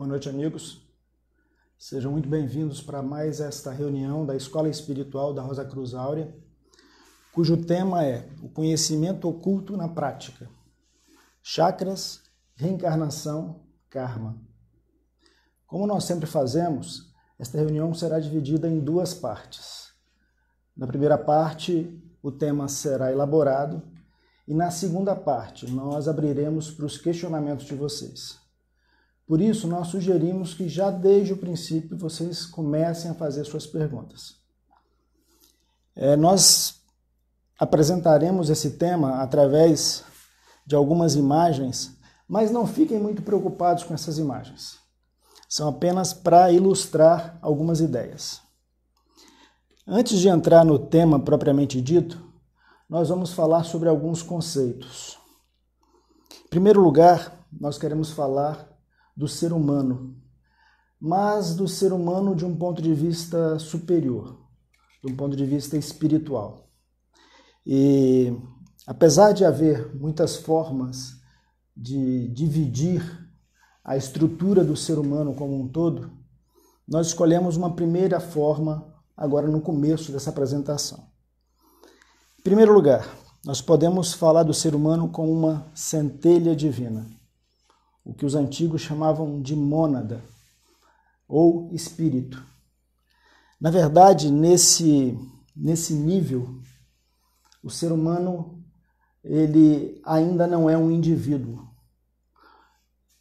Boa noite, amigos. Sejam muito bem-vindos para mais esta reunião da Escola Espiritual da Rosa Cruz Áurea, cujo tema é o conhecimento oculto na prática. Chakras, reencarnação, karma. Como nós sempre fazemos, esta reunião será dividida em duas partes. Na primeira parte, o tema será elaborado e na segunda parte, nós abriremos para os questionamentos de vocês. Por isso, nós sugerimos que já desde o princípio vocês comecem a fazer suas perguntas. É, nós apresentaremos esse tema através de algumas imagens, mas não fiquem muito preocupados com essas imagens. São apenas para ilustrar algumas ideias. Antes de entrar no tema propriamente dito, nós vamos falar sobre alguns conceitos. Em primeiro lugar, nós queremos falar do ser humano, mas do ser humano de um ponto de vista superior, de um ponto de vista espiritual. E apesar de haver muitas formas de dividir a estrutura do ser humano como um todo, nós escolhemos uma primeira forma agora no começo dessa apresentação. Em primeiro lugar, nós podemos falar do ser humano como uma centelha divina, o que os antigos chamavam de mônada ou espírito. Na verdade, nesse, nesse nível, o ser humano ele ainda não é um indivíduo.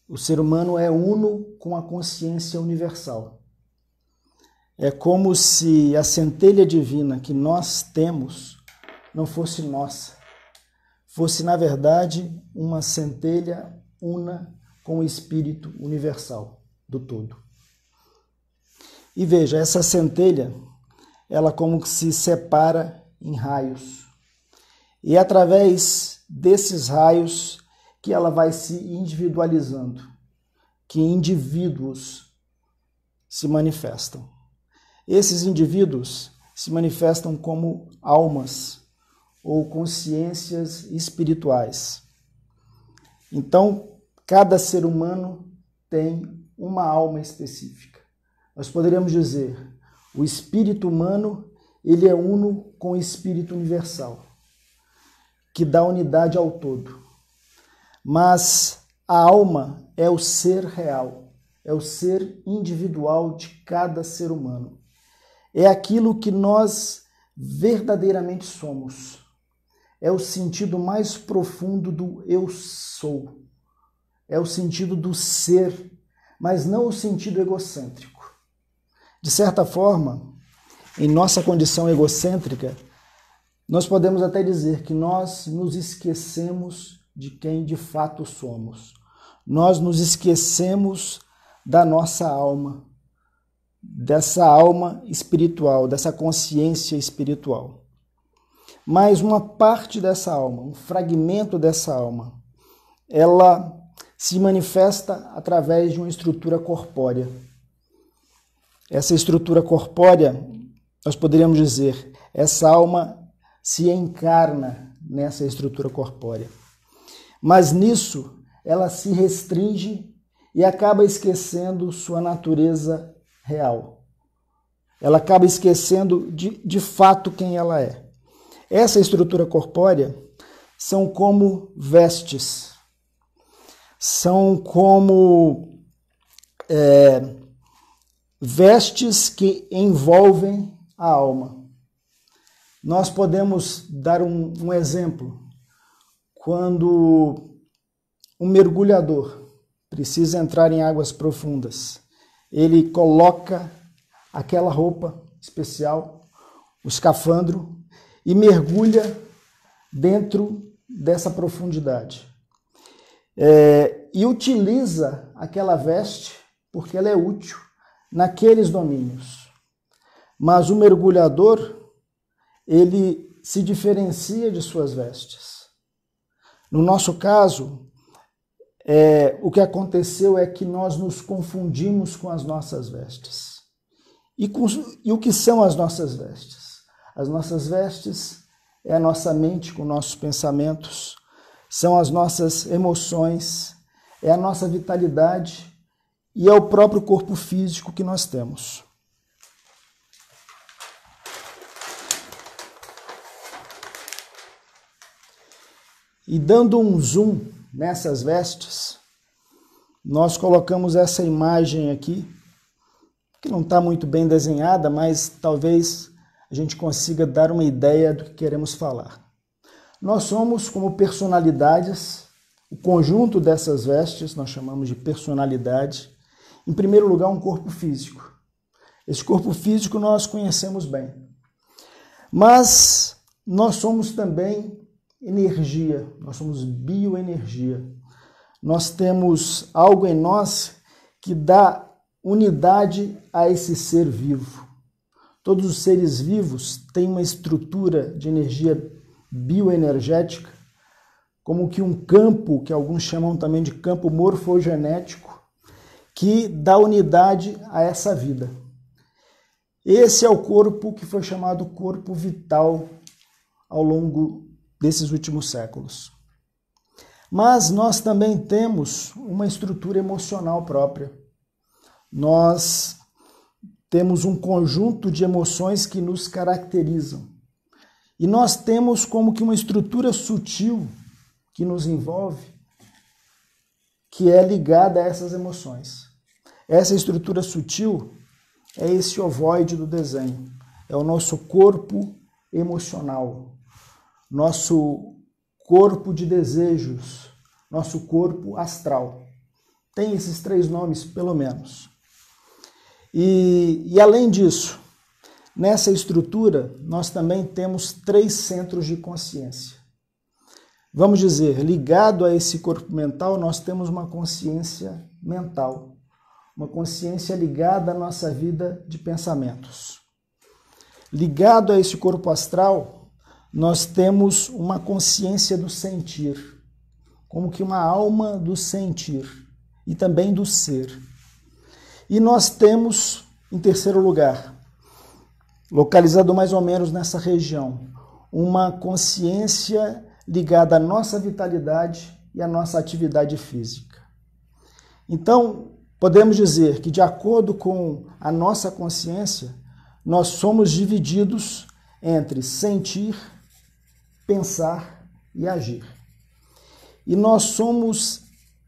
O ser humano é uno com a consciência universal. É como se a centelha divina que nós temos não fosse nossa, fosse, na verdade, uma centelha una com o espírito universal do todo. E veja, essa centelha, ela como que se separa em raios. E é através desses raios que ela vai se individualizando, que indivíduos se manifestam. Esses indivíduos se manifestam como almas ou consciências espirituais. Então, cada ser humano tem uma alma específica. Nós poderíamos dizer, o espírito humano, ele é uno com o espírito universal, que dá unidade ao todo. Mas a alma é o ser real, é o ser individual de cada ser humano. É aquilo que nós verdadeiramente somos é o sentido mais profundo do eu sou. É o sentido do ser, mas não o sentido egocêntrico. De certa forma, em nossa condição egocêntrica, nós podemos até dizer que nós nos esquecemos de quem de fato somos. Nós nos esquecemos da nossa alma, dessa alma espiritual, dessa consciência espiritual mas uma parte dessa alma, um fragmento dessa alma, ela se manifesta através de uma estrutura corpórea. Essa estrutura corpórea, nós poderíamos dizer, essa alma se encarna nessa estrutura corpórea. Mas nisso, ela se restringe e acaba esquecendo sua natureza real. Ela acaba esquecendo de, de fato quem ela é. Essa estrutura corpórea são como vestes, são como é, vestes que envolvem a alma. Nós podemos dar um, um exemplo. Quando um mergulhador precisa entrar em águas profundas, ele coloca aquela roupa especial, o escafandro, e mergulha dentro dessa profundidade. É, e utiliza aquela veste porque ela é útil naqueles domínios. Mas o mergulhador, ele se diferencia de suas vestes. No nosso caso, é, o que aconteceu é que nós nos confundimos com as nossas vestes. E, com, e o que são as nossas vestes? As nossas vestes é a nossa mente com nossos pensamentos, são as nossas emoções, é a nossa vitalidade e é o próprio corpo físico que nós temos. E dando um zoom nessas vestes, nós colocamos essa imagem aqui, que não está muito bem desenhada, mas talvez a gente consiga dar uma ideia do que queremos falar. Nós somos como personalidades, o conjunto dessas vestes nós chamamos de personalidade. Em primeiro lugar, um corpo físico. Esse corpo físico nós conhecemos bem. Mas nós somos também energia, nós somos bioenergia. Nós temos algo em nós que dá unidade a esse ser vivo. Todos os seres vivos têm uma estrutura de energia bioenergética, como que um campo, que alguns chamam também de campo morfogenético, que dá unidade a essa vida. Esse é o corpo que foi chamado corpo vital ao longo desses últimos séculos. Mas nós também temos uma estrutura emocional própria. Nós temos um conjunto de emoções que nos caracterizam. E nós temos como que uma estrutura sutil que nos envolve, que é ligada a essas emoções. Essa estrutura sutil é esse ovoide do desenho, é o nosso corpo emocional, nosso corpo de desejos, nosso corpo astral. Tem esses três nomes, pelo menos. E, e além disso, nessa estrutura, nós também temos três centros de consciência. Vamos dizer, ligado a esse corpo mental, nós temos uma consciência mental, uma consciência ligada à nossa vida de pensamentos. Ligado a esse corpo astral, nós temos uma consciência do sentir, como que uma alma do sentir e também do ser. E nós temos, em terceiro lugar, localizado mais ou menos nessa região, uma consciência ligada à nossa vitalidade e à nossa atividade física. Então, podemos dizer que, de acordo com a nossa consciência, nós somos divididos entre sentir, pensar e agir. E nós somos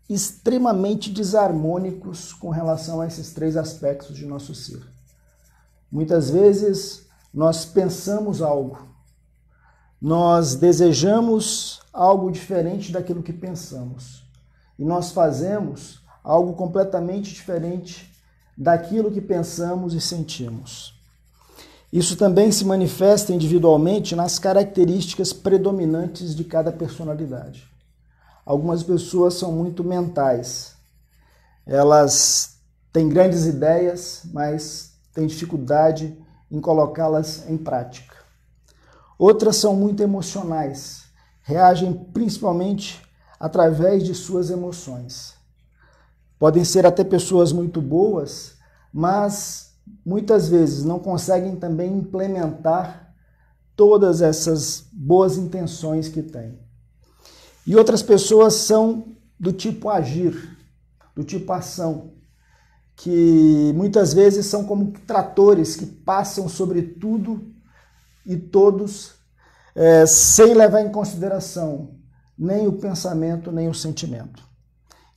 extremamente desarmônicos com relação a esses três aspectos de nosso ser. Muitas vezes nós pensamos algo, nós desejamos algo diferente daquilo que pensamos, e nós fazemos algo completamente diferente daquilo que pensamos e sentimos. Isso também se manifesta individualmente nas características predominantes de cada personalidade. Algumas pessoas são muito mentais. Elas têm grandes ideias, mas têm dificuldade em colocá-las em prática. Outras são muito emocionais, reagem principalmente através de suas emoções. Podem ser até pessoas muito boas, mas muitas vezes não conseguem também implementar todas essas boas intenções que têm. E outras pessoas são do tipo agir, do tipo ação, que muitas vezes são como tratores que passam sobre tudo e todos é, sem levar em consideração nem o pensamento nem o sentimento.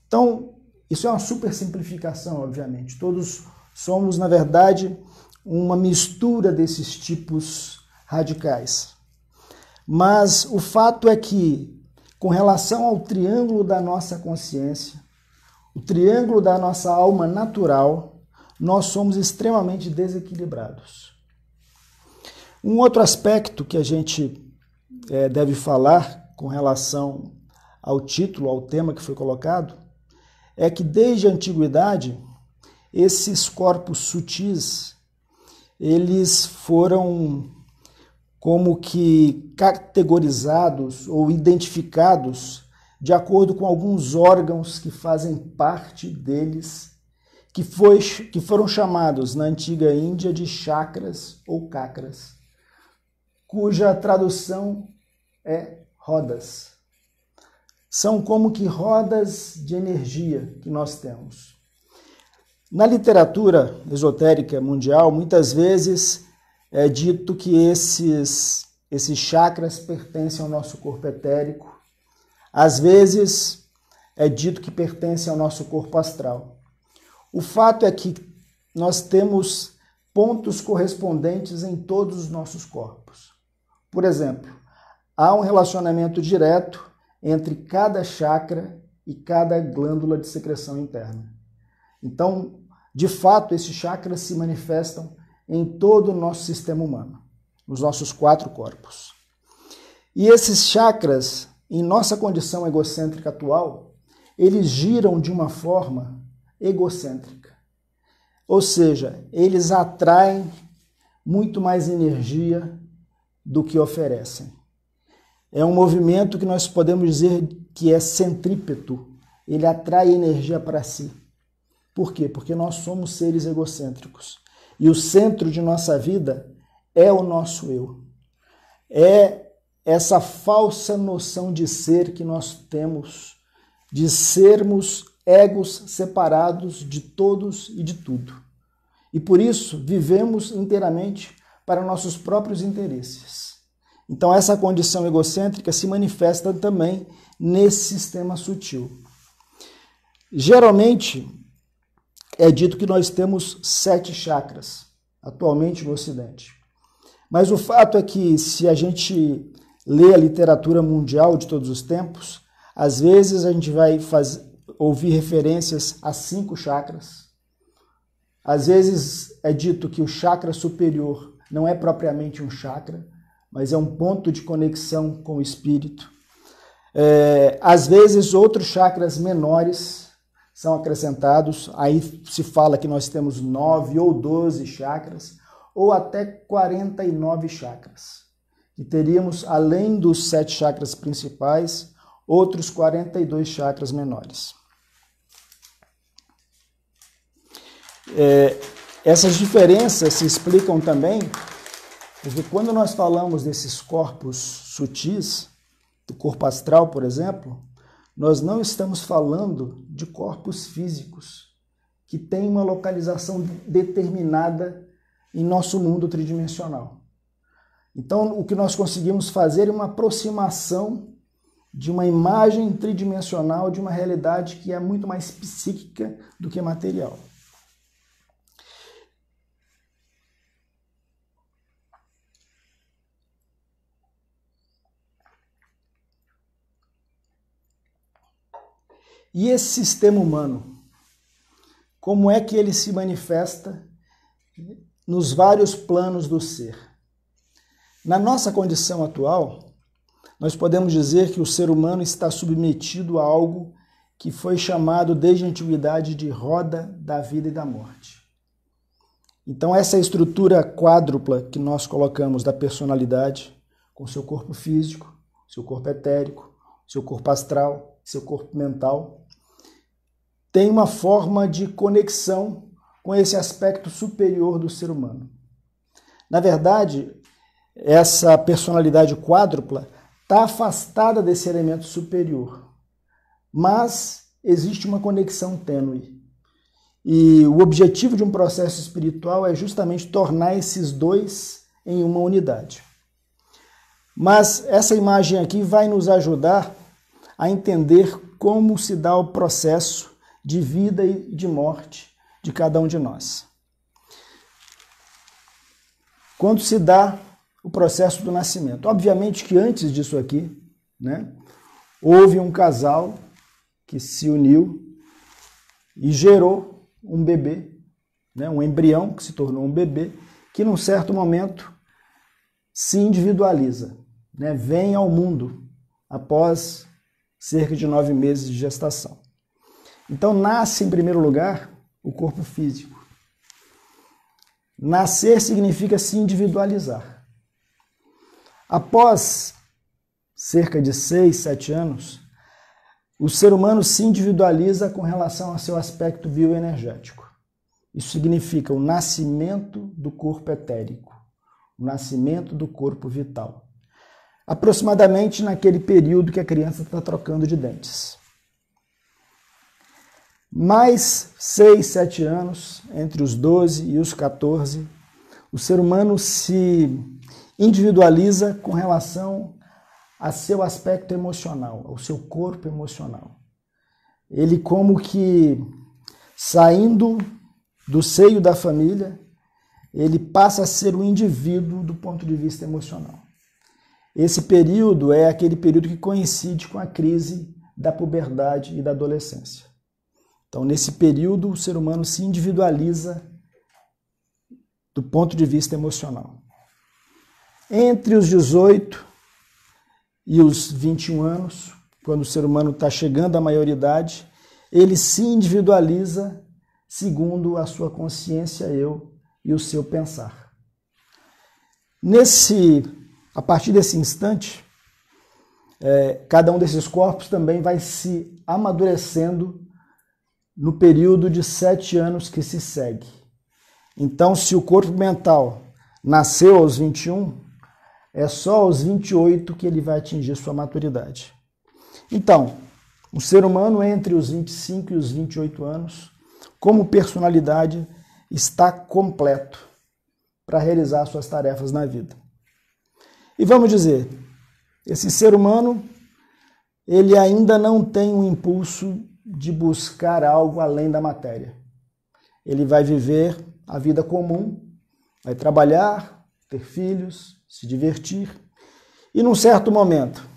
Então, isso é uma super simplificação, obviamente. Todos Somos, na verdade, uma mistura desses tipos radicais. Mas o fato é que, com relação ao triângulo da nossa consciência, o triângulo da nossa alma natural, nós somos extremamente desequilibrados. Um outro aspecto que a gente é, deve falar com relação ao título, ao tema que foi colocado, é que desde a antiguidade esses corpos sutis, eles foram como que categorizados ou identificados de acordo com alguns órgãos que fazem parte deles, que, foi, que foram chamados na antiga Índia de chakras ou cacras, cuja tradução é rodas. São como que rodas de energia que nós temos. Na literatura esotérica mundial, muitas vezes é dito que esses, esses chakras pertencem ao nosso corpo etérico. Às vezes é dito que pertencem ao nosso corpo astral. O fato é que nós temos pontos correspondentes em todos os nossos corpos. Por exemplo, há um relacionamento direto entre cada chakra e cada glândula de secreção interna. Então, de fato, esses chakras se manifestam em todo o nosso sistema humano, nos nossos quatro corpos. E esses chakras, em nossa condição egocêntrica atual, eles giram de uma forma egocêntrica. Ou seja, eles atraem muito mais energia do que oferecem. É um movimento que nós podemos dizer que é centrípeto. Ele atrai energia para si. Por quê? Porque nós somos seres egocêntricos. E o centro de nossa vida é o nosso eu. É essa falsa noção de ser que nós temos, de sermos egos separados de todos e de tudo. E por isso vivemos inteiramente para nossos próprios interesses. Então, essa condição egocêntrica se manifesta também nesse sistema sutil. Geralmente, é dito que nós temos sete chakras atualmente no Ocidente. Mas o fato é que, se a gente lê a literatura mundial de todos os tempos, às vezes a gente vai ouvir referências a cinco chakras. Às vezes é dito que o chakra superior não é propriamente um chakra, mas é um ponto de conexão com o espírito. É, às vezes outros chakras menores são acrescentados. Aí se fala que nós temos nove ou doze chakras, ou até 49 chakras. E teríamos, além dos sete chakras principais, outros 42 chakras menores. É, essas diferenças se explicam também porque quando nós falamos desses corpos sutis, do corpo astral, por exemplo, nós não estamos falando de corpos físicos que têm uma localização determinada em nosso mundo tridimensional. Então, o que nós conseguimos fazer é uma aproximação de uma imagem tridimensional de uma realidade que é muito mais psíquica do que material. E esse sistema humano, como é que ele se manifesta nos vários planos do ser? Na nossa condição atual, nós podemos dizer que o ser humano está submetido a algo que foi chamado desde a antiguidade de roda da vida e da morte. Então, essa estrutura quádrupla que nós colocamos da personalidade, com seu corpo físico, seu corpo etérico, seu corpo astral, seu corpo mental, tem uma forma de conexão com esse aspecto superior do ser humano. Na verdade, essa personalidade quádrupla está afastada desse elemento superior, mas existe uma conexão tênue. E o objetivo de um processo espiritual é justamente tornar esses dois em uma unidade. Mas essa imagem aqui vai nos ajudar a entender como se dá o processo de vida e de morte de cada um de nós. Quando se dá o processo do nascimento. Obviamente que antes disso aqui, né, houve um casal que se uniu e gerou um bebê, né, um embrião que se tornou um bebê, que num certo momento se individualiza, né, vem ao mundo após cerca de nove meses de gestação. Então, nasce em primeiro lugar o corpo físico. Nascer significa se individualizar. Após cerca de seis, sete anos, o ser humano se individualiza com relação ao seu aspecto bioenergético. Isso significa o nascimento do corpo etérico, o nascimento do corpo vital. Aproximadamente naquele período que a criança está trocando de dentes. Mais 6, 7 anos, entre os 12 e os 14, o ser humano se individualiza com relação a seu aspecto emocional, ao seu corpo emocional. Ele como que saindo do seio da família, ele passa a ser um indivíduo do ponto de vista emocional. Esse período é aquele período que coincide com a crise da puberdade e da adolescência. Então, nesse período, o ser humano se individualiza do ponto de vista emocional. Entre os 18 e os 21 anos, quando o ser humano está chegando à maioridade, ele se individualiza segundo a sua consciência eu e o seu pensar. Nesse, a partir desse instante, é, cada um desses corpos também vai se amadurecendo no período de sete anos que se segue. Então, se o corpo mental nasceu aos 21, é só aos 28 que ele vai atingir sua maturidade. Então, o ser humano entre os 25 e os 28 anos, como personalidade, está completo para realizar suas tarefas na vida. E vamos dizer, esse ser humano, ele ainda não tem um impulso de buscar algo além da matéria. Ele vai viver a vida comum, vai trabalhar, ter filhos, se divertir, e num certo momento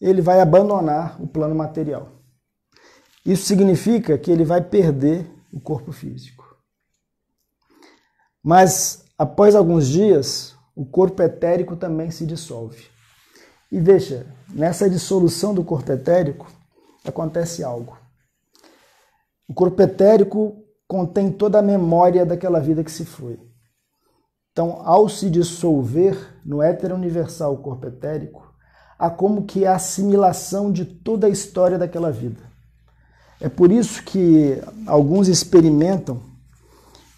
ele vai abandonar o plano material. Isso significa que ele vai perder o corpo físico. Mas após alguns dias, o corpo etérico também se dissolve. E veja, nessa dissolução do corpo etérico acontece algo. O corpo etérico contém toda a memória daquela vida que se foi. Então, ao se dissolver no éter universal corpo etérico, há como que a assimilação de toda a história daquela vida. É por isso que alguns experimentam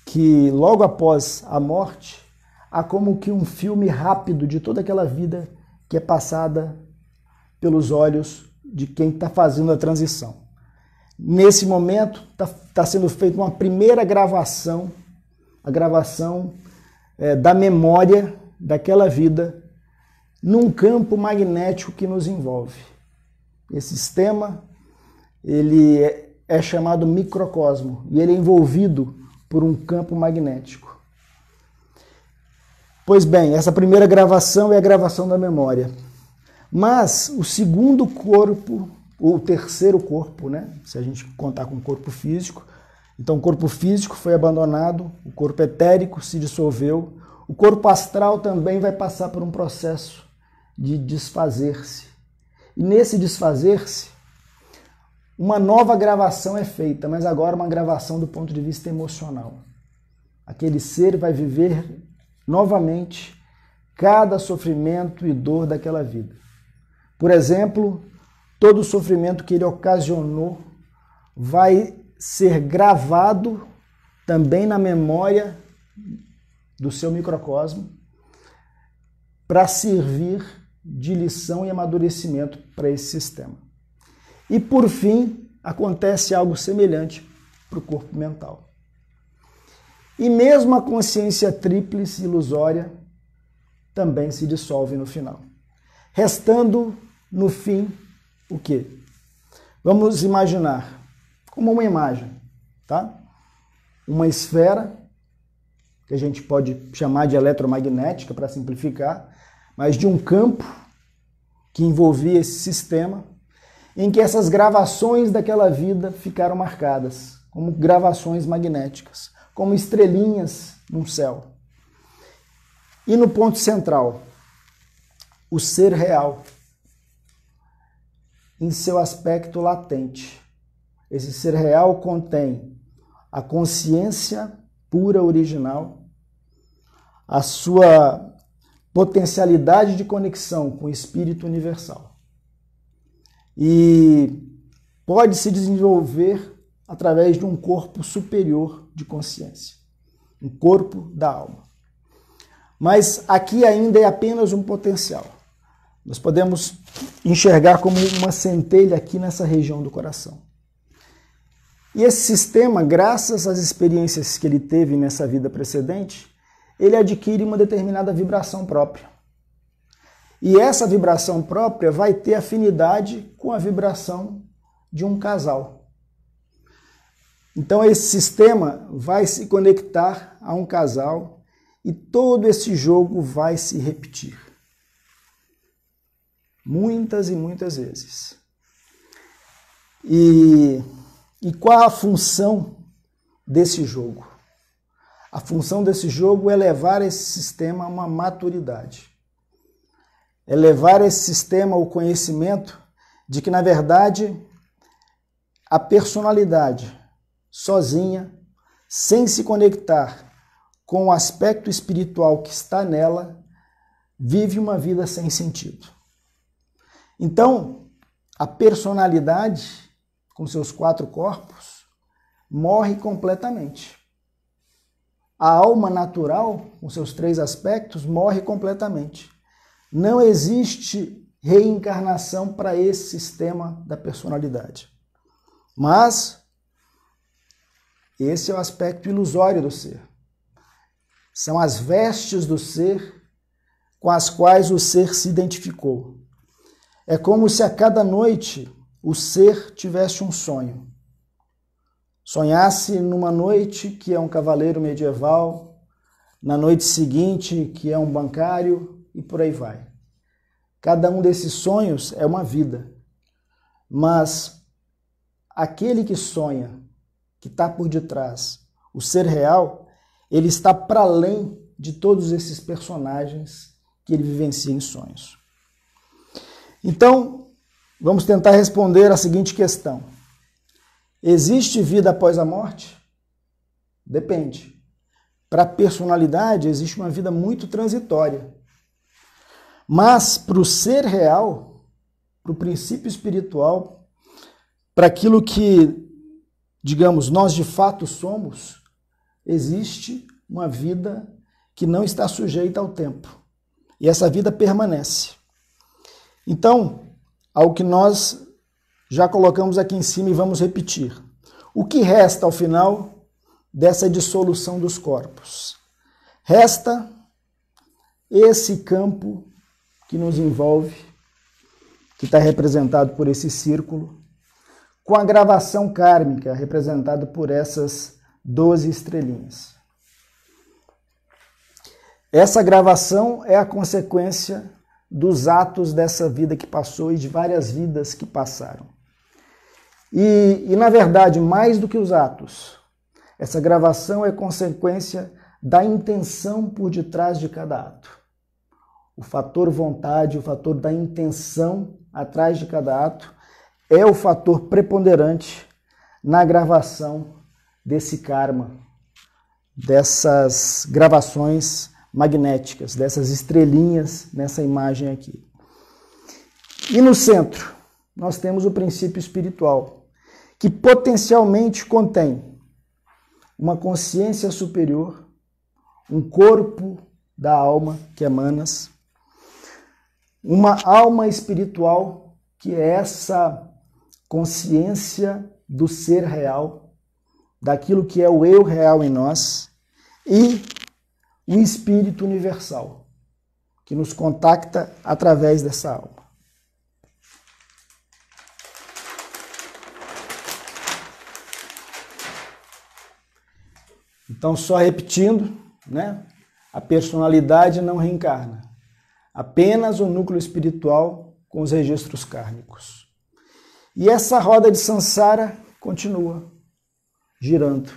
que logo após a morte há como que um filme rápido de toda aquela vida que é passada pelos olhos de quem está fazendo a transição. Nesse momento está tá sendo feita uma primeira gravação, a gravação é, da memória daquela vida num campo magnético que nos envolve. Esse sistema ele é, é chamado microcosmo e ele é envolvido por um campo magnético. Pois bem, essa primeira gravação é a gravação da memória. Mas o segundo corpo, ou o terceiro corpo, né? Se a gente contar com o corpo físico, então o corpo físico foi abandonado, o corpo etérico se dissolveu, o corpo astral também vai passar por um processo de desfazer-se. E nesse desfazer-se, uma nova gravação é feita, mas agora uma gravação do ponto de vista emocional. Aquele ser vai viver novamente cada sofrimento e dor daquela vida. Por exemplo, todo o sofrimento que ele ocasionou vai ser gravado também na memória do seu microcosmo para servir de lição e amadurecimento para esse sistema. E por fim, acontece algo semelhante para o corpo mental. E mesmo a consciência tríplice ilusória também se dissolve no final. Restando no fim o quê? Vamos imaginar como uma imagem, tá? Uma esfera que a gente pode chamar de eletromagnética para simplificar, mas de um campo que envolvia esse sistema, em que essas gravações daquela vida ficaram marcadas, como gravações magnéticas, como estrelinhas no céu. E no ponto central, o ser real, em seu aspecto latente. Esse ser real contém a consciência pura original, a sua potencialidade de conexão com o espírito universal. E pode se desenvolver através de um corpo superior de consciência, um corpo da alma. Mas aqui ainda é apenas um potencial. Nós podemos enxergar como uma centelha aqui nessa região do coração. E esse sistema, graças às experiências que ele teve nessa vida precedente, ele adquire uma determinada vibração própria. E essa vibração própria vai ter afinidade com a vibração de um casal. Então esse sistema vai se conectar a um casal e todo esse jogo vai se repetir. Muitas e muitas vezes. E, e qual a função desse jogo? A função desse jogo é levar esse sistema a uma maturidade. É levar esse sistema ao conhecimento de que, na verdade, a personalidade sozinha, sem se conectar com o aspecto espiritual que está nela, vive uma vida sem sentido. Então, a personalidade, com seus quatro corpos, morre completamente. A alma natural, com seus três aspectos, morre completamente. Não existe reencarnação para esse sistema da personalidade. Mas esse é o aspecto ilusório do ser. São as vestes do ser com as quais o ser se identificou. É como se a cada noite o ser tivesse um sonho. Sonhasse numa noite que é um cavaleiro medieval, na noite seguinte que é um bancário e por aí vai. Cada um desses sonhos é uma vida. Mas aquele que sonha que está por detrás, o ser real, ele está para além de todos esses personagens que ele vivencia em sonhos. Então, vamos tentar responder a seguinte questão: Existe vida após a morte? Depende. Para a personalidade, existe uma vida muito transitória. Mas para o ser real, para o princípio espiritual, para aquilo que digamos, nós de fato somos, existe uma vida que não está sujeita ao tempo. E essa vida permanece. Então, ao que nós já colocamos aqui em cima e vamos repetir. O que resta ao final dessa dissolução dos corpos? Resta esse campo que nos envolve, que está representado por esse círculo, com a gravação kármica representada por essas 12 estrelinhas. Essa gravação é a consequência dos atos dessa vida que passou e de várias vidas que passaram. E, e, na verdade, mais do que os atos, essa gravação é consequência da intenção por detrás de cada ato. O fator vontade, o fator da intenção atrás de cada ato é o fator preponderante na gravação desse karma, dessas gravações magnéticas, dessas estrelinhas nessa imagem aqui. E no centro, nós temos o princípio espiritual, que potencialmente contém uma consciência superior, um corpo da alma, que é Manas, uma alma espiritual, que é essa consciência do ser real, daquilo que é o eu real em nós, e o espírito universal, que nos contacta através dessa alma. Então, só repetindo, né? A personalidade não reencarna, apenas o núcleo espiritual com os registros kármicos. E essa roda de Sansara continua girando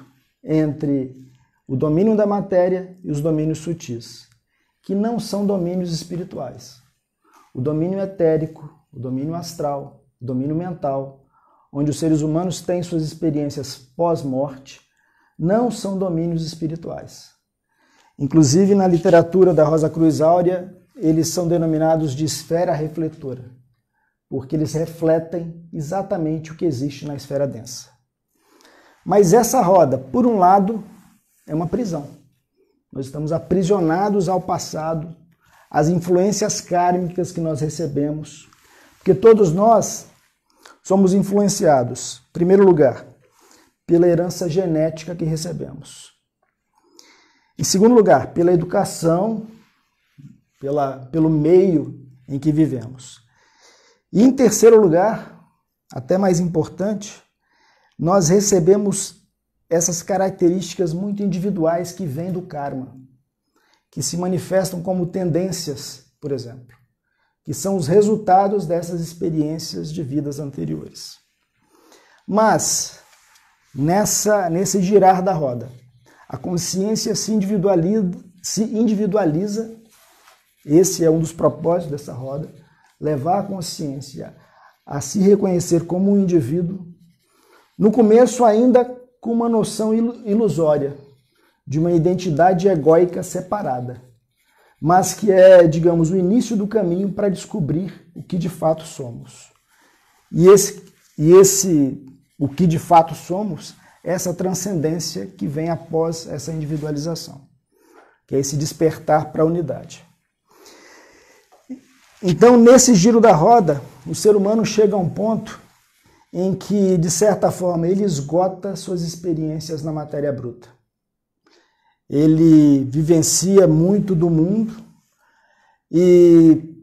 entre o domínio da matéria e os domínios sutis, que não são domínios espirituais. O domínio etérico, o domínio astral, o domínio mental, onde os seres humanos têm suas experiências pós-morte, não são domínios espirituais. Inclusive, na literatura da Rosa Cruz Áurea, eles são denominados de esfera refletora porque eles refletem exatamente o que existe na esfera densa. Mas essa roda, por um lado, é uma prisão. Nós estamos aprisionados ao passado, às influências kármicas que nós recebemos, porque todos nós somos influenciados, em primeiro lugar, pela herança genética que recebemos. Em segundo lugar, pela educação, pela, pelo meio em que vivemos. E em terceiro lugar, até mais importante, nós recebemos essas características muito individuais que vêm do karma, que se manifestam como tendências, por exemplo, que são os resultados dessas experiências de vidas anteriores. Mas nessa nesse girar da roda, a consciência se individualiza, se individualiza. Esse é um dos propósitos dessa roda, levar a consciência a se reconhecer como um indivíduo. No começo ainda com uma noção ilusória de uma identidade egóica separada, mas que é, digamos, o início do caminho para descobrir o que de fato somos. E esse, e esse o que de fato somos essa transcendência que vem após essa individualização, que é esse despertar para a unidade. Então, nesse giro da roda, o ser humano chega a um ponto em que, de certa forma, ele esgota suas experiências na matéria bruta. Ele vivencia muito do mundo e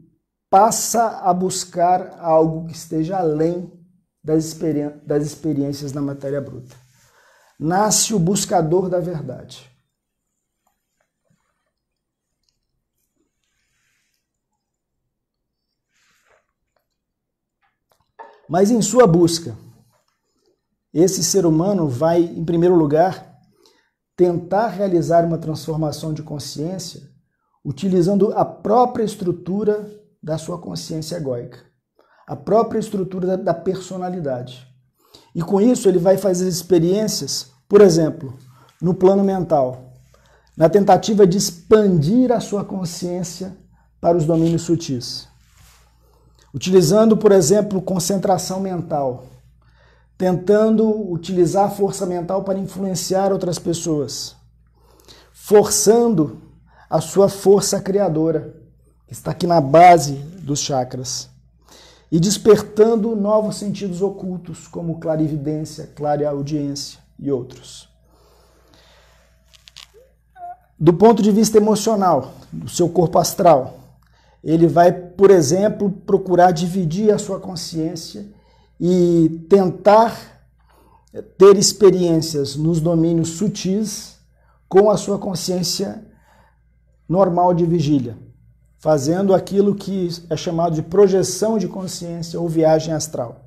passa a buscar algo que esteja além das, experiências na matéria bruta nasce o buscador da verdade. Mas em sua busca, esse ser humano vai, em primeiro lugar, tentar realizar uma transformação de consciência utilizando a própria estrutura da sua consciência egóica, a própria estrutura da personalidade. E com isso ele vai fazer experiências, por exemplo, no plano mental, na tentativa de expandir a sua consciência para os domínios sutis. Utilizando, por exemplo, concentração mental, tentando utilizar a força mental para influenciar outras pessoas, forçando a sua força criadora, que está aqui na base dos chakras. E despertando novos sentidos ocultos, como clarividência, clareaudiência e outros. Do ponto de vista emocional, do seu corpo astral, ele vai, por exemplo, procurar dividir a sua consciência e tentar ter experiências nos domínios sutis com a sua consciência normal de vigília fazendo aquilo que é chamado de projeção de consciência ou viagem astral.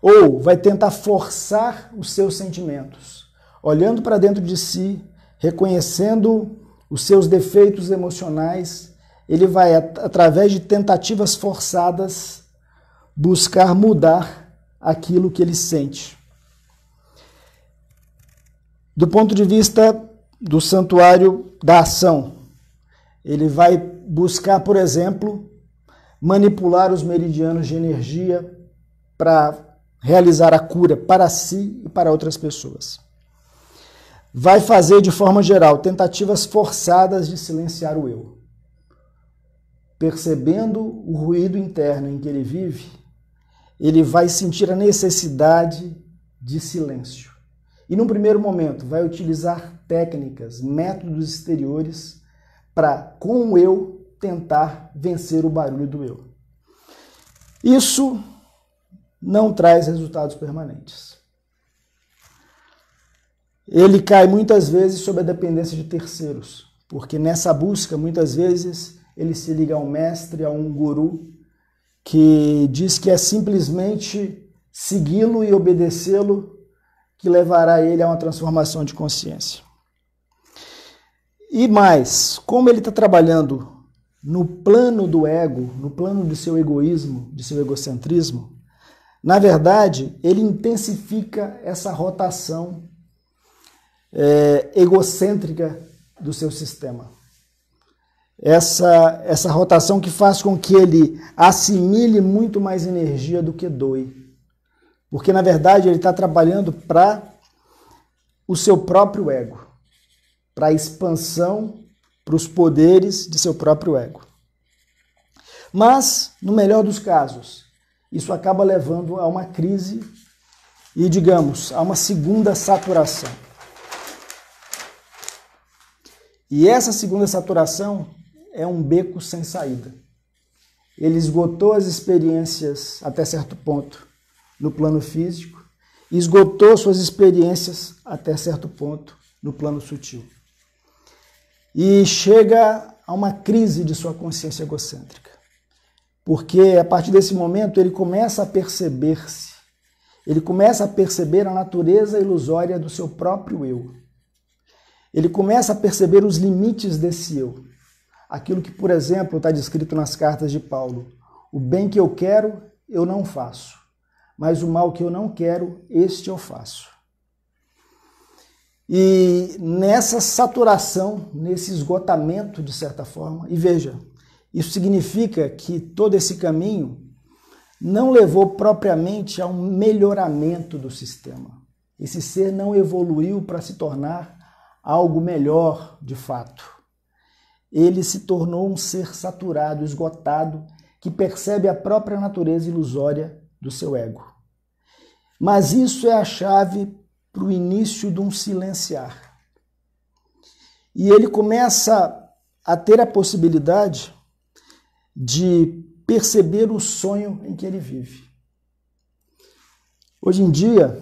Ou vai tentar forçar os seus sentimentos, olhando para dentro de si, reconhecendo os seus defeitos emocionais, ele vai, através de tentativas forçadas, buscar mudar aquilo que ele sente. Do ponto de vista do santuário da ação, ele vai buscar, por exemplo, manipular os meridianos de energia para realizar a cura para si e para outras pessoas. Vai fazer, de forma geral, tentativas forçadas de silenciar o eu. Percebendo o ruído interno em que ele vive, ele vai sentir a necessidade de silêncio. E, num primeiro momento, vai utilizar técnicas, métodos exteriores para, com o eu, tentar vencer o barulho do eu. Isso não traz resultados permanentes. Ele cai muitas vezes sob a dependência de terceiros, porque nessa busca, muitas vezes, ele se liga a um mestre, a um guru, que diz que é simplesmente segui-lo e obedecê-lo que levará ele a uma transformação de consciência. E mais, como ele está trabalhando no plano do ego, no plano do seu egoísmo, de seu egocentrismo, na verdade, ele intensifica essa rotação é, egocêntrica do seu sistema. Essa, essa rotação que faz com que ele assimile muito mais energia do que doe. Porque, na verdade, ele está trabalhando para o seu próprio ego, para a expansão para os poderes de seu próprio ego. Mas, no melhor dos casos, isso acaba levando a uma crise e, digamos, há uma segunda saturação. E essa segunda saturação é um beco sem saída. Ele esgotou as experiências até certo ponto no plano físico, esgotou suas experiências até certo ponto no plano sutil. E chega a uma crise de sua consciência egocêntrica. Porque a partir desse momento ele começa a perceber-se, ele começa a perceber a natureza ilusória do seu próprio eu. Ele começa a perceber os limites desse eu. Aquilo que, por exemplo, está descrito nas cartas de Paulo: o bem que eu quero, eu não faço, mas o mal que eu não quero, este eu faço. E nessa saturação, nesse esgotamento, de certa forma, e veja, isso significa que todo esse caminho não levou propriamente a um melhoramento do sistema. Esse ser não evoluiu para se tornar algo melhor de fato. Ele se tornou um ser saturado, esgotado, que percebe a própria natureza ilusória do seu ego. Mas isso é a chave para o início de um silenciar. E ele começa a ter a possibilidade de perceber o sonho em que ele vive. Hoje em dia,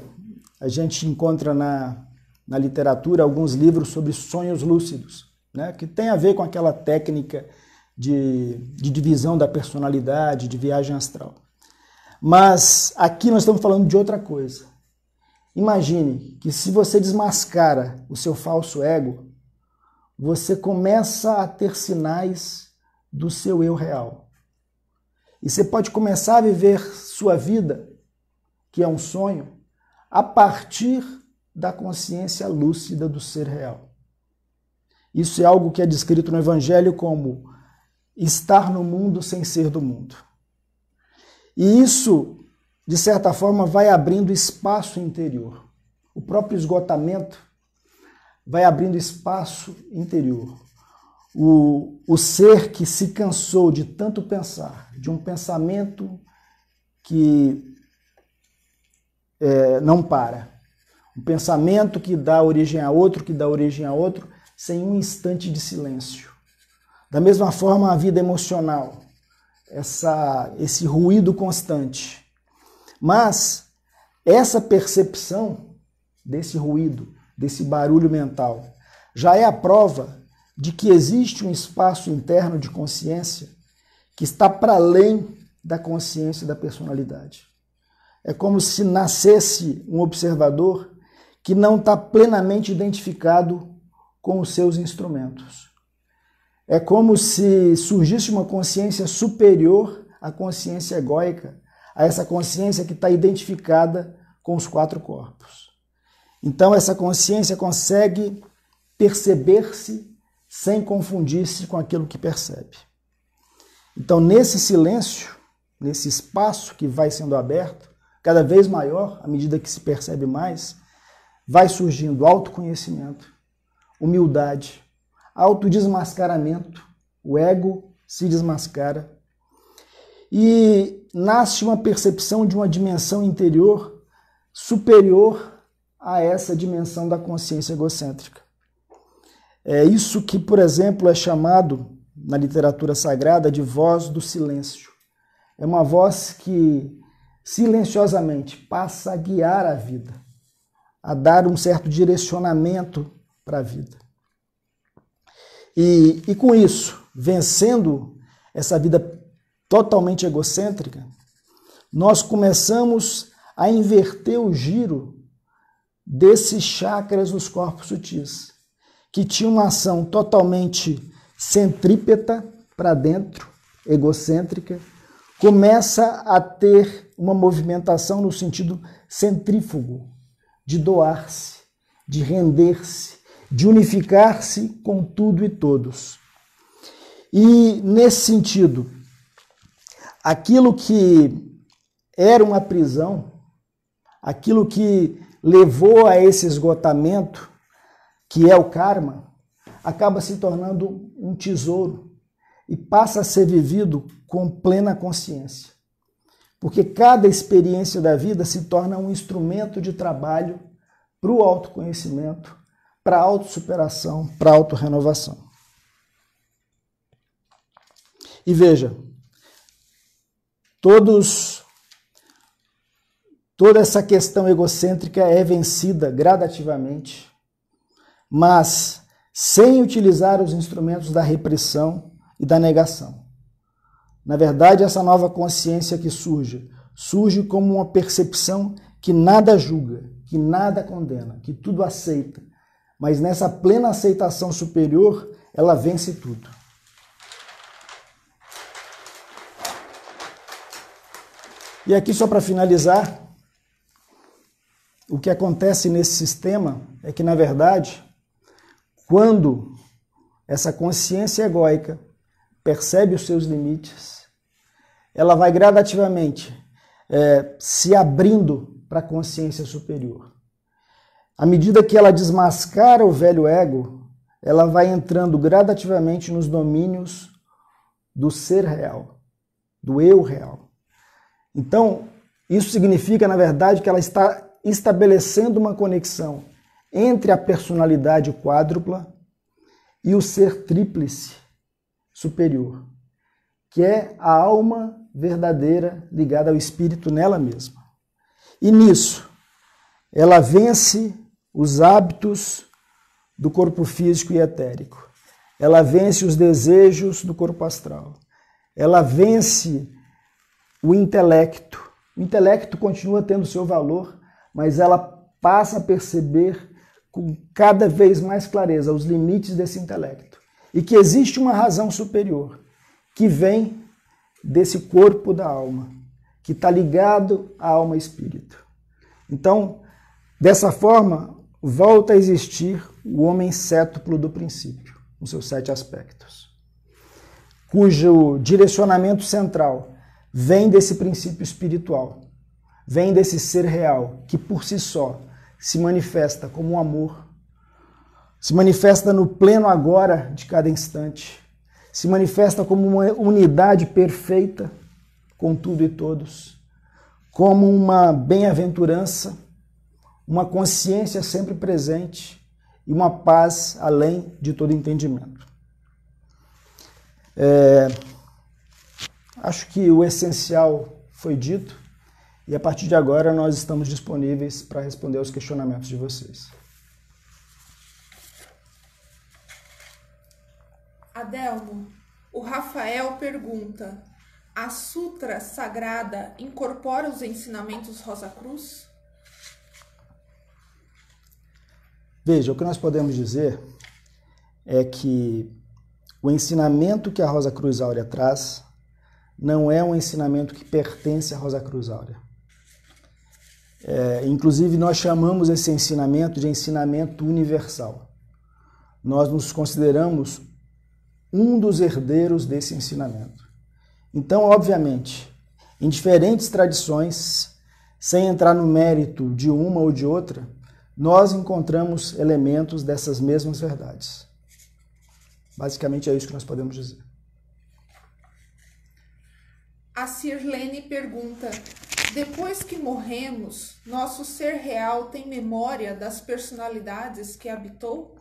a gente encontra na, na literatura alguns livros sobre sonhos lúcidos, né, que tem a ver com aquela técnica de, de divisão da personalidade, de viagem astral. Mas aqui nós estamos falando de outra coisa. Imagine que se você desmascara o seu falso ego, você começa a ter sinais do seu eu real. E você pode começar a viver sua vida, que é um sonho, a partir da consciência lúcida do ser real. Isso é algo que é descrito no Evangelho como estar no mundo sem ser do mundo. E isso de certa forma, vai abrindo espaço interior. O próprio esgotamento vai abrindo espaço interior. O, o ser que se cansou de tanto pensar, de um pensamento que é, não para. Um pensamento que dá origem a outro, que dá origem a outro, sem um instante de silêncio. Da mesma forma, a vida emocional, essa, esse ruído constante mas essa percepção desse ruído, desse barulho mental, já é a prova de que existe um espaço interno de consciência que está para além da consciência da personalidade. É como se nascesse um observador que não está plenamente identificado com os seus instrumentos. É como se surgisse uma consciência superior à consciência egóica a essa consciência que está identificada com os quatro corpos. Então, essa consciência consegue perceber-se sem confundir-se com aquilo que percebe. Então, nesse silêncio, nesse espaço que vai sendo aberto, cada vez maior, à medida que se percebe mais, vai surgindo autoconhecimento, humildade, autodesmascaramento, o ego se desmascara e nasce uma percepção de uma dimensão interior superior a essa dimensão da consciência egocêntrica. É isso que, por exemplo, é chamado na literatura sagrada de voz do silêncio. É uma voz que silenciosamente passa a guiar a vida, a dar um certo direcionamento para a vida. E, e com isso, vencendo essa vida totalmente egocêntrica, nós começamos a inverter o giro desses chakras nos corpos sutis, que tinham uma ação totalmente centrípeta para dentro, egocêntrica, começa a ter uma movimentação no sentido centrífugo, de doar-se, de render-se, de unificar-se com tudo e todos. E nesse sentido, aquilo que era uma prisão, aquilo que levou a esse esgotamento, que é o karma, acaba se tornando um tesouro e passa a ser vivido com plena consciência. Porque cada experiência da vida se torna um instrumento de trabalho para o autoconhecimento, para autossuperação, para autorrenovação. E veja, todos toda essa questão egocêntrica é vencida gradativamente, mas sem utilizar os instrumentos da repressão e da negação. Na verdade, essa nova consciência que surge, surge como uma percepção que nada julga, que nada condena, que tudo aceita. Mas nessa plena aceitação superior, ela vence tudo. E aqui, só para finalizar, o que acontece nesse sistema é que, na verdade, quando essa consciência egóica percebe os seus limites, ela vai gradativamente é, se abrindo para a consciência superior. À medida que ela desmascara o velho ego, ela vai entrando gradativamente nos domínios do ser real, do eu real. Então, isso significa, na verdade, que ela está estabelecendo uma conexão entre a personalidade quádrupla e o ser tríplice superior, que é a alma verdadeira ligada ao espírito nela mesma. E nisso, ela vence os hábitos do corpo físico e etérico. Ela vence os desejos do corpo astral. Ela vence o intelecto. O intelecto continua tendo seu valor, mas ela passa a perceber com cada vez mais clareza os limites desse intelecto e que existe uma razão superior que vem desse corpo da alma, que está ligado à alma espírito. Então, dessa forma, volta a existir o homem cétuplo do princípio, com seus sete aspectos, cujo direcionamento central vem desse princípio espiritual, vem desse ser real, que por si só se manifesta como um amor, se manifesta no pleno agora de cada instante, se manifesta como uma unidade perfeita com tudo e todos, como uma bem-aventurança, uma consciência sempre presente e uma paz além de todo entendimento. É, acho que o essencial foi dito. E a partir de agora nós estamos disponíveis para responder aos questionamentos de vocês. Adelmo, o Rafael pergunta: a Sutra Sagrada incorpora os ensinamentos Rosa Cruz? Veja, o que nós podemos dizer é que o ensinamento que a Rosa Cruz Áurea traz não é um ensinamento que pertence à Rosa Cruz Áurea. É, inclusive, nós chamamos esse ensinamento de ensinamento universal. Nós nos consideramos um dos herdeiros desse ensinamento. Então, obviamente, em diferentes tradições, sem entrar no mérito de uma ou de outra, nós encontramos elementos dessas mesmas verdades. Basicamente é isso que nós podemos dizer. A Sirlene pergunta: depois que morremos, nosso ser real tem memória das personalidades que habitou?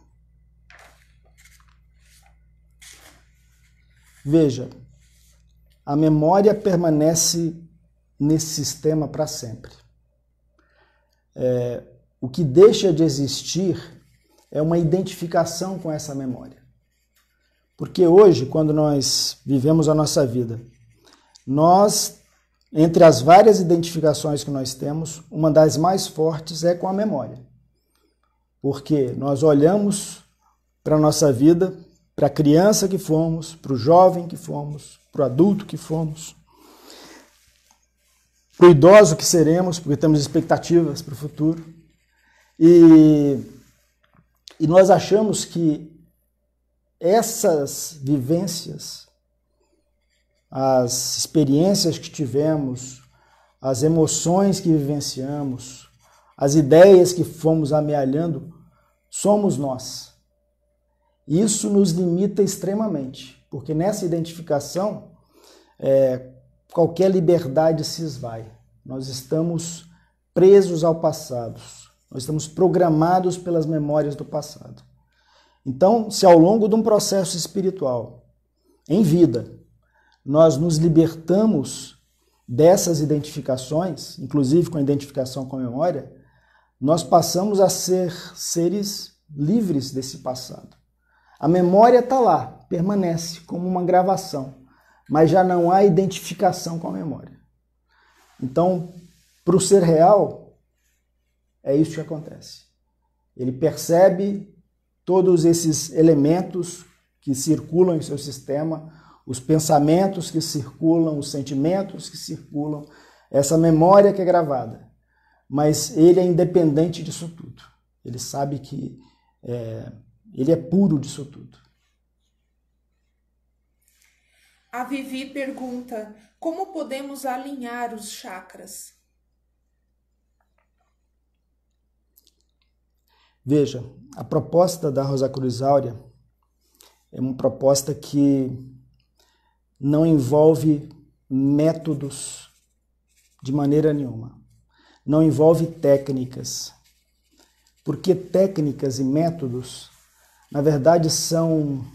Veja, a memória permanece nesse sistema para sempre. É, o que deixa de existir é uma identificação com essa memória. Porque hoje, quando nós vivemos a nossa vida, nós entre as várias identificações que nós temos, uma das mais fortes é com a memória. Porque nós olhamos para a nossa vida, para a criança que fomos, para o jovem que fomos, para o adulto que fomos, para o idoso que seremos, porque temos expectativas para o futuro. E, e nós achamos que essas vivências as experiências que tivemos, as emoções que vivenciamos, as ideias que fomos amealhando, somos nós. Isso nos limita extremamente, porque nessa identificação, é, qualquer liberdade se esvai. Nós estamos presos ao passado. Nós estamos programados pelas memórias do passado. Então, se ao longo de um processo espiritual, em vida, nós nos libertamos dessas identificações, inclusive com a identificação com a memória, nós passamos a ser seres livres desse passado. A memória está lá, permanece como uma gravação, mas já não há identificação com a memória. Então, para o ser real, é isso que acontece. Ele percebe todos esses elementos que circulam em seu sistema, os pensamentos que circulam, os sentimentos que circulam, essa memória que é gravada. Mas ele é independente disso tudo. Ele sabe que é, ele é puro disso tudo. A Vivi pergunta: como podemos alinhar os chakras? Veja, a proposta da Rosa Cruz Áurea é uma proposta que não envolve métodos de maneira nenhuma. Não envolve técnicas. Porque técnicas e métodos, na verdade, são,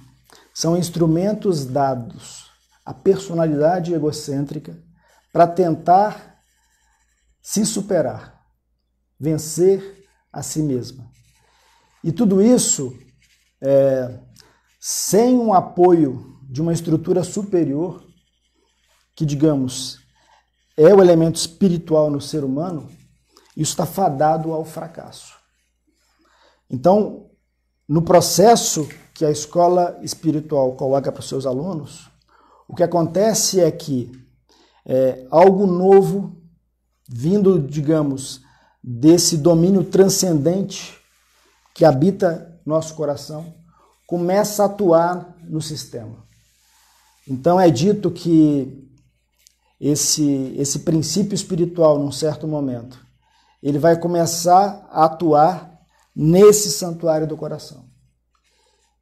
são instrumentos dados à personalidade egocêntrica para tentar se superar, vencer a si mesma. E tudo isso é, sem um apoio de uma estrutura superior, que, digamos, é o elemento espiritual no ser humano, isso está fadado ao fracasso. Então, no processo que a escola espiritual coloca para os seus alunos, o que acontece é que é, algo novo, vindo, digamos, desse domínio transcendente que habita nosso coração começa a atuar no sistema. Então é dito que esse, esse princípio espiritual, num certo momento, ele vai começar a atuar nesse santuário do coração.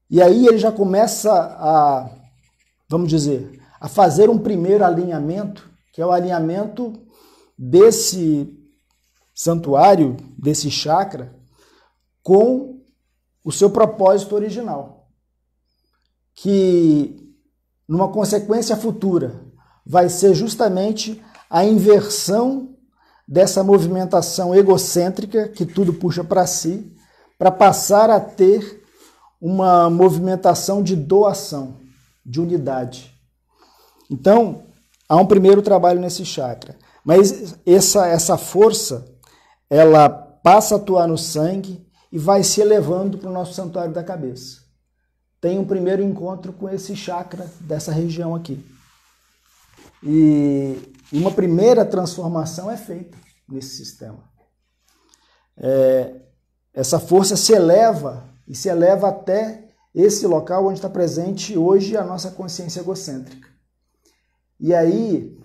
E aí ele já começa a, vamos dizer, a fazer um primeiro alinhamento, que é o alinhamento desse santuário, desse chakra, com o seu propósito original, que numa consequência futura vai ser justamente a inversão dessa movimentação egocêntrica que tudo puxa para si, para passar a ter uma movimentação de doação, de unidade. Então, há um primeiro trabalho nesse chakra, mas essa essa força ela passa a atuar no sangue e vai se elevando para o nosso santuário da cabeça. Tem um primeiro encontro com esse chakra dessa região aqui. E uma primeira transformação é feita nesse sistema. É, essa força se eleva e se eleva até esse local onde está presente hoje a nossa consciência egocêntrica. E aí,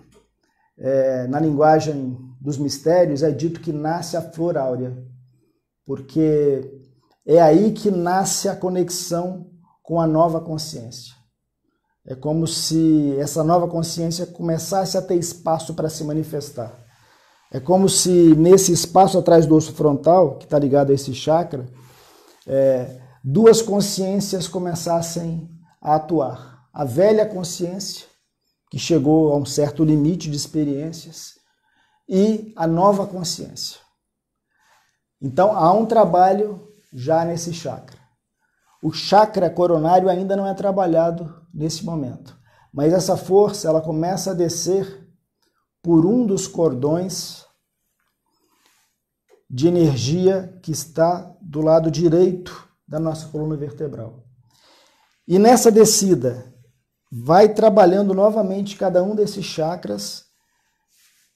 é, na linguagem dos mistérios, é dito que nasce a flor áurea, porque é aí que nasce a conexão com a nova consciência. É como se essa nova consciência começasse a ter espaço para se manifestar. É como se nesse espaço atrás do osso frontal, que está ligado a esse chakra, é, duas consciências começassem a atuar. A velha consciência, que chegou a um certo limite de experiências, e a nova consciência. Então há um trabalho já nesse chakra. O chakra coronário ainda não é trabalhado nesse momento, mas essa força ela começa a descer por um dos cordões de energia que está do lado direito da nossa coluna vertebral. E nessa descida vai trabalhando novamente cada um desses chakras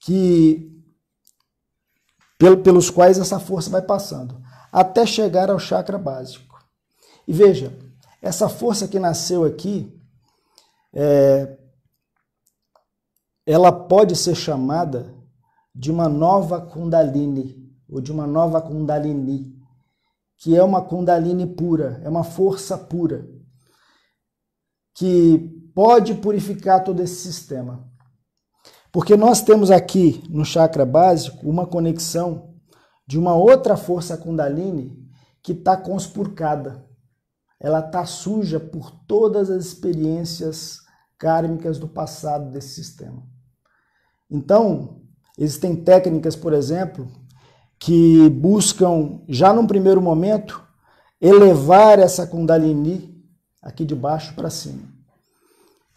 que pelos quais essa força vai passando, até chegar ao chakra básico. E veja, essa força que nasceu aqui, é, ela pode ser chamada de uma nova Kundalini, ou de uma nova Kundalini, que é uma Kundalini pura, é uma força pura, que pode purificar todo esse sistema. Porque nós temos aqui no chakra básico uma conexão de uma outra força Kundalini que está conspurcada. Ela está suja por todas as experiências kármicas do passado desse sistema. Então, existem técnicas, por exemplo, que buscam, já num primeiro momento, elevar essa Kundalini aqui de baixo para cima.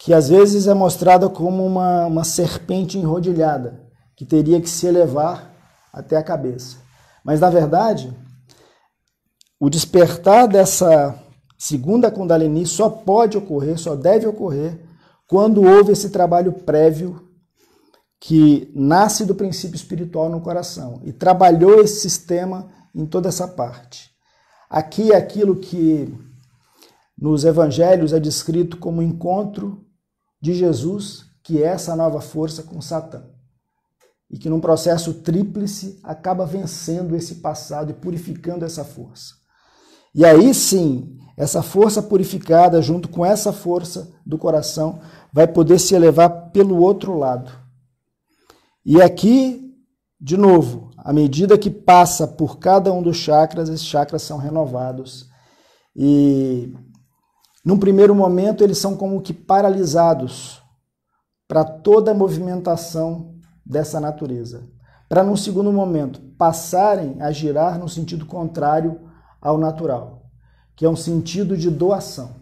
Que às vezes é mostrada como uma, uma serpente enrodilhada, que teria que se elevar até a cabeça. Mas, na verdade, o despertar dessa segunda Kundalini só pode ocorrer, só deve ocorrer, quando houve esse trabalho prévio que nasce do princípio espiritual no coração e trabalhou esse sistema em toda essa parte. Aqui é aquilo que nos evangelhos é descrito como encontro de Jesus, que é essa nova força com Satã. E que num processo tríplice acaba vencendo esse passado e purificando essa força. E aí sim, essa força purificada, junto com essa força do coração, vai poder se elevar pelo outro lado e aqui, de novo, à medida que passa por cada um dos chakras, esses chakras são renovados. E num primeiro momento eles são como que paralisados para toda a movimentação dessa natureza. Para num segundo momento passarem a girar no sentido contrário ao natural, que é um sentido de doação.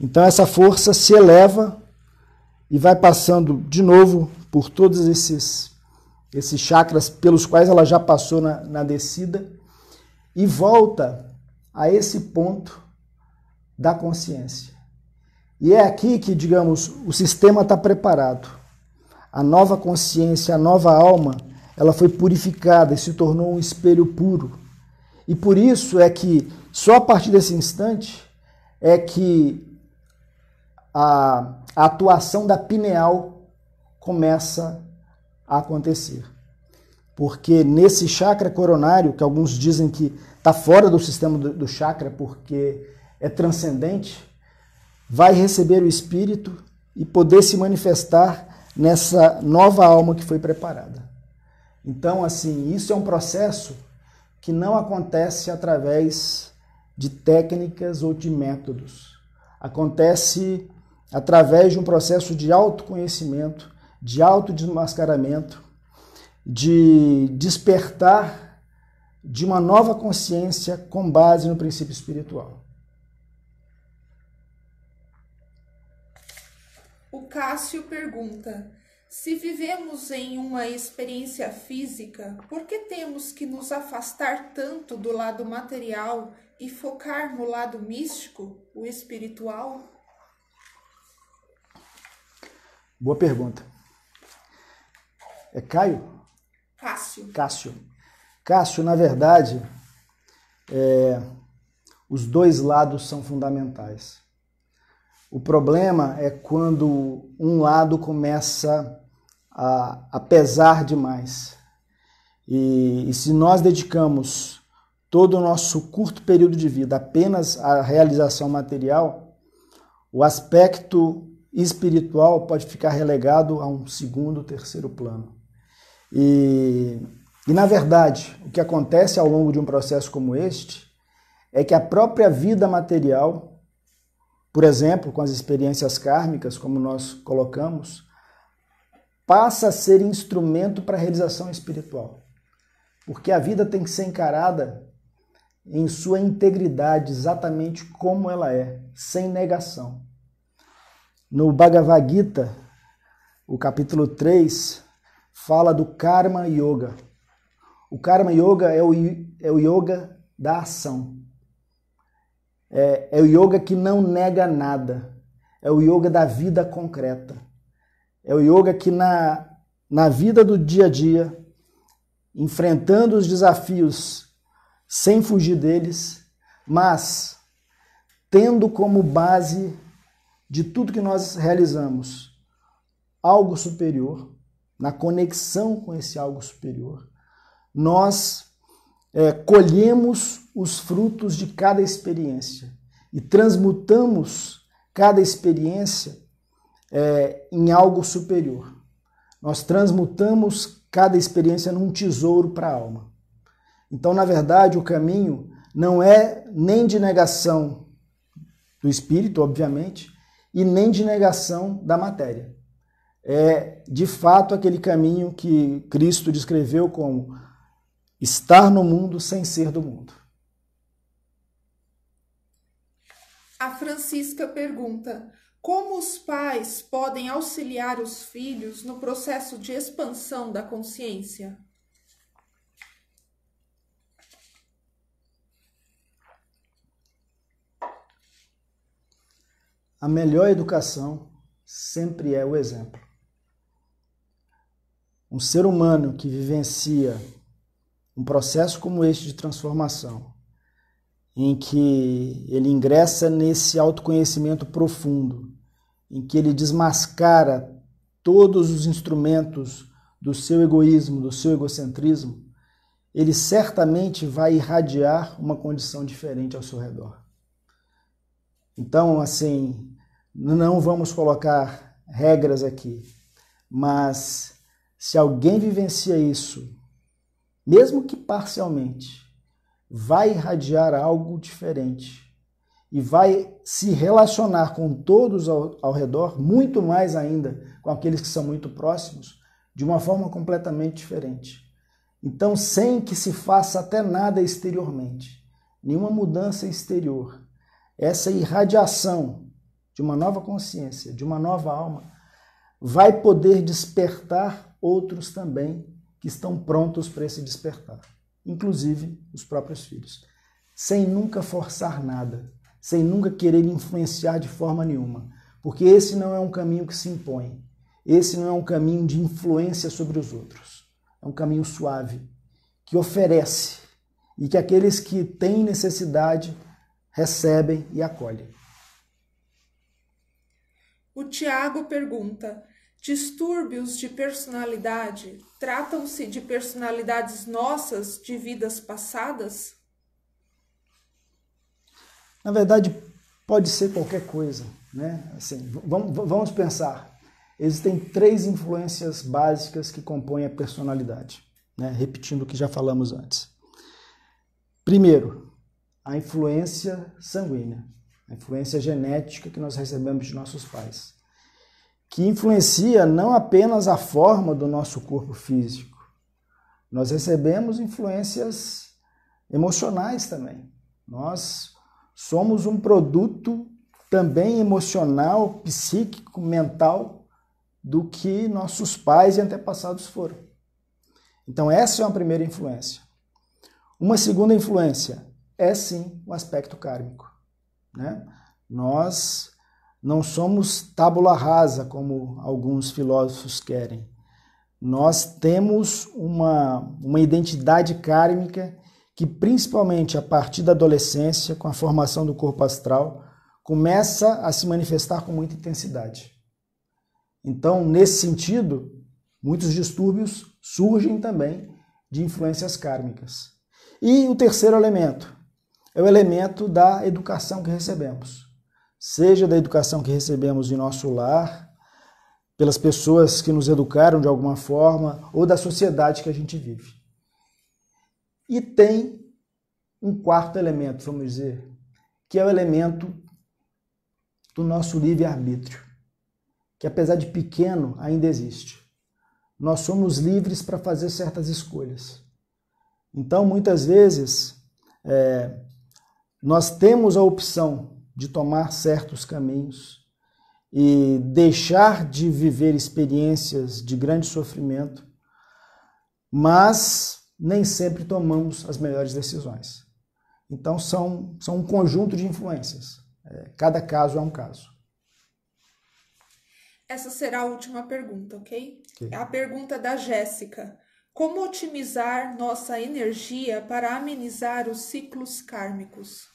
Então essa força se eleva e vai passando de novo por todos esses, esses chakras pelos quais ela já passou na, na descida e volta a esse ponto da consciência. E é aqui que, digamos, o sistema está preparado. A nova consciência, a nova alma, ela foi purificada e se tornou um espelho puro. E por isso é que só a partir desse instante é que a, a atuação da pineal começa a acontecer. Porque nesse chakra coronário, que alguns dizem que está fora do sistema do, do chakra porque é transcendente, vai receber o espírito e poder se manifestar nessa nova alma que foi preparada. Então, assim, isso é um processo que não acontece através de técnicas ou de métodos. Acontece através de um processo de autoconhecimento de autodesmascaramento, de despertar de uma nova consciência com base no princípio espiritual. O Cássio pergunta: se vivemos em uma experiência física, por que temos que nos afastar tanto do lado material e focar no lado místico, o espiritual? Boa pergunta. É Caio? Cássio. Cássio. Cássio, na verdade, é, os dois lados são fundamentais. O problema é quando um lado começa a, a pesar demais. E, e se nós dedicamos todo o nosso curto período de vida apenas à realização material, o aspecto espiritual pode ficar relegado a um segundo, terceiro plano. E, e, na verdade, o que acontece ao longo de um processo como este é que a própria vida material, por exemplo, com as experiências kármicas, como nós colocamos, passa a ser instrumento para a realização espiritual. Porque a vida tem que ser encarada em sua integridade, exatamente como ela é, sem negação. No Bhagavad Gita, o capítulo 3, fala do Karma Yoga. O Karma Yoga é o, é o yoga da ação. É, é o yoga que não nega nada. É o yoga da vida concreta. É o yoga que na, na vida do dia a dia, enfrentando os desafios sem fugir deles, mas tendo como base de tudo que nós realizamos algo superior, na conexão com esse algo superior, nós é, colhemos os frutos de cada experiência e transmutamos cada experiência é, em algo superior. nós transmutamos cada experiência num tesouro para a alma. Então, na verdade, o caminho não é nem de negação do espírito, obviamente, e nem de negação da matéria. É, de fato, aquele caminho que Cristo descreveu como estar no mundo sem ser do mundo. A Francisca pergunta: como os pais podem auxiliar os filhos no processo de expansão da consciência? A melhor educação sempre é o exemplo. Um ser humano que vivencia um processo como este de transformação, em que ele ingressa nesse autoconhecimento profundo, em que ele desmascara todos os instrumentos do seu egoísmo, do seu egocentrismo, ele certamente vai irradiar uma condição diferente ao seu redor. Então, assim, não vamos colocar regras aqui, mas se alguém vivencia isso, mesmo que parcialmente, vai irradiar algo diferente e vai se relacionar com todos ao, ao redor, muito mais ainda com aqueles que são muito próximos, de uma forma completamente diferente. Então, sem que se faça até nada exteriormente, nenhuma mudança exterior, essa irradiação de uma nova consciência, de uma nova alma, vai poder despertar outros também que estão prontos para esse despertar inclusive os próprios filhos, sem nunca forçar nada, sem nunca querer influenciar de forma nenhuma, porque esse não é um caminho que se impõe, esse não é um caminho de influência sobre os outros, é um caminho suave, que oferece e que aqueles que têm necessidade recebem e acolhem. O Tiago pergunta: Distúrbios de personalidade tratam-se de personalidades nossas de vidas passadas? Na verdade, pode ser qualquer coisa, né? Assim, vamos, vamos pensar. Existem três influências básicas que compõem a personalidade, né? repetindo o que já falamos antes. Primeiro, a influência sanguínea, a influência genética que nós recebemos de nossos pais que influencia não apenas a forma do nosso corpo físico. Nós recebemos influências emocionais também. Nós somos um produto também emocional, psíquico, mental do que nossos pais e antepassados foram. Então, essa é uma primeira influência. Uma segunda influência é sim o aspecto kármico. Né? Nós não somos tábula rasa, como alguns filósofos querem. Nós temos uma, uma identidade kármica que, principalmente a partir da adolescência, com a formação do corpo astral, começa a se manifestar com muita intensidade. Então, nesse sentido, muitos distúrbios surgem também de influências kármicas. E o terceiro elemento é o elemento da educação que recebemos seja da educação que recebemos em nosso lar, pelas pessoas que nos educaram de alguma forma, ou da sociedade que a gente vive. E tem um quarto elemento, vamos dizer, que é o elemento do nosso livre-arbítrio, que apesar de pequeno, ainda existe. Nós somos livres para fazer certas escolhas. Então, muitas vezes, é, nós temos a opção de tomar certos caminhos e deixar de viver experiências de grande sofrimento, mas nem sempre tomamos as melhores decisões. Então, são, são um conjunto de influências. É, cada caso é um caso. Essa será a última pergunta, ok? okay. É a pergunta da Jéssica. Como otimizar nossa energia para amenizar os ciclos kármicos?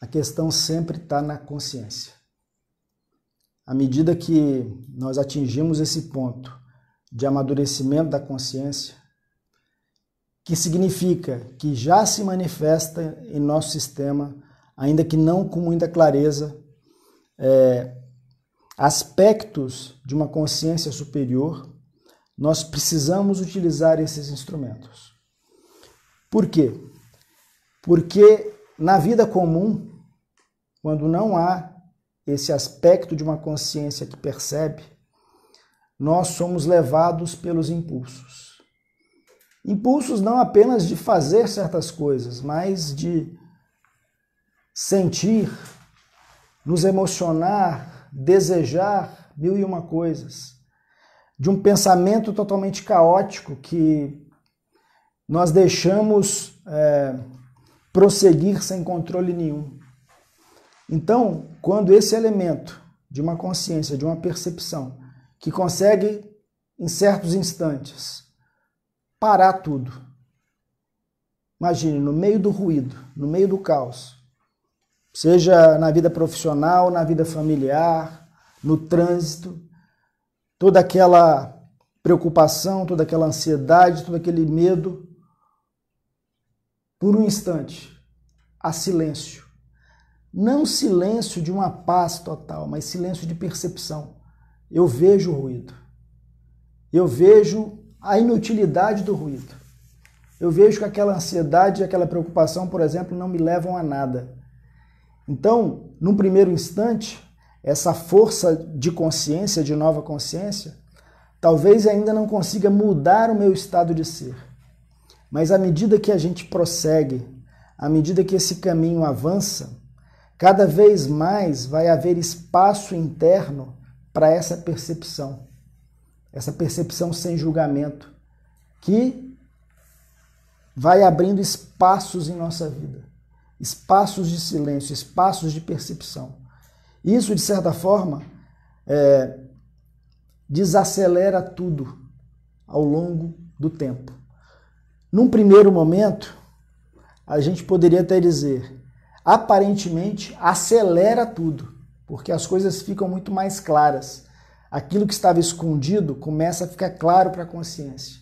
A questão sempre está na consciência. À medida que nós atingimos esse ponto de amadurecimento da consciência, que significa que já se manifesta em nosso sistema, ainda que não com muita clareza, é, aspectos de uma consciência superior, nós precisamos utilizar esses instrumentos. Por quê? Porque na vida comum, quando não há esse aspecto de uma consciência que percebe, nós somos levados pelos impulsos. Impulsos não apenas de fazer certas coisas, mas de sentir, nos emocionar, desejar mil e uma coisas. De um pensamento totalmente caótico que nós deixamos é, prosseguir sem controle nenhum. Então, quando esse elemento de uma consciência, de uma percepção, que consegue, em certos instantes, parar tudo. Imagine, no meio do ruído, no meio do caos, seja na vida profissional, na vida familiar, no trânsito, toda aquela preocupação, toda aquela ansiedade, todo aquele medo, por um instante, há silêncio. Não silêncio de uma paz total, mas silêncio de percepção eu vejo o ruído. Eu vejo a inutilidade do ruído. Eu vejo que aquela ansiedade aquela preocupação, por exemplo, não me levam a nada. Então, num primeiro instante, essa força de consciência, de nova consciência, talvez ainda não consiga mudar o meu estado de ser. Mas à medida que a gente prossegue, à medida que esse caminho avança, cada vez mais vai haver espaço interno para essa percepção, essa percepção sem julgamento, que vai abrindo espaços em nossa vida, espaços de silêncio, espaços de percepção. Isso, de certa forma, é, desacelera tudo ao longo do tempo. Num primeiro momento, a gente poderia até dizer, aparentemente acelera tudo porque as coisas ficam muito mais claras. Aquilo que estava escondido começa a ficar claro para a consciência.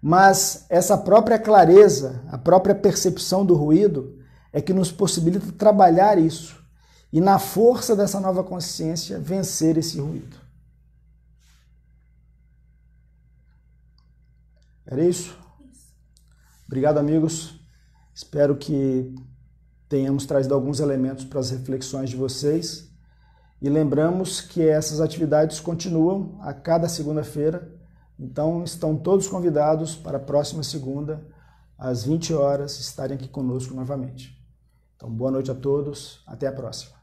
Mas essa própria clareza, a própria percepção do ruído, é que nos possibilita trabalhar isso e, na força dessa nova consciência, vencer esse ruído. Era isso? Obrigado, amigos. Espero que tenhamos trazido alguns elementos para as reflexões de vocês. E lembramos que essas atividades continuam a cada segunda-feira, então estão todos convidados para a próxima segunda, às 20 horas, estarem aqui conosco novamente. Então, boa noite a todos, até a próxima.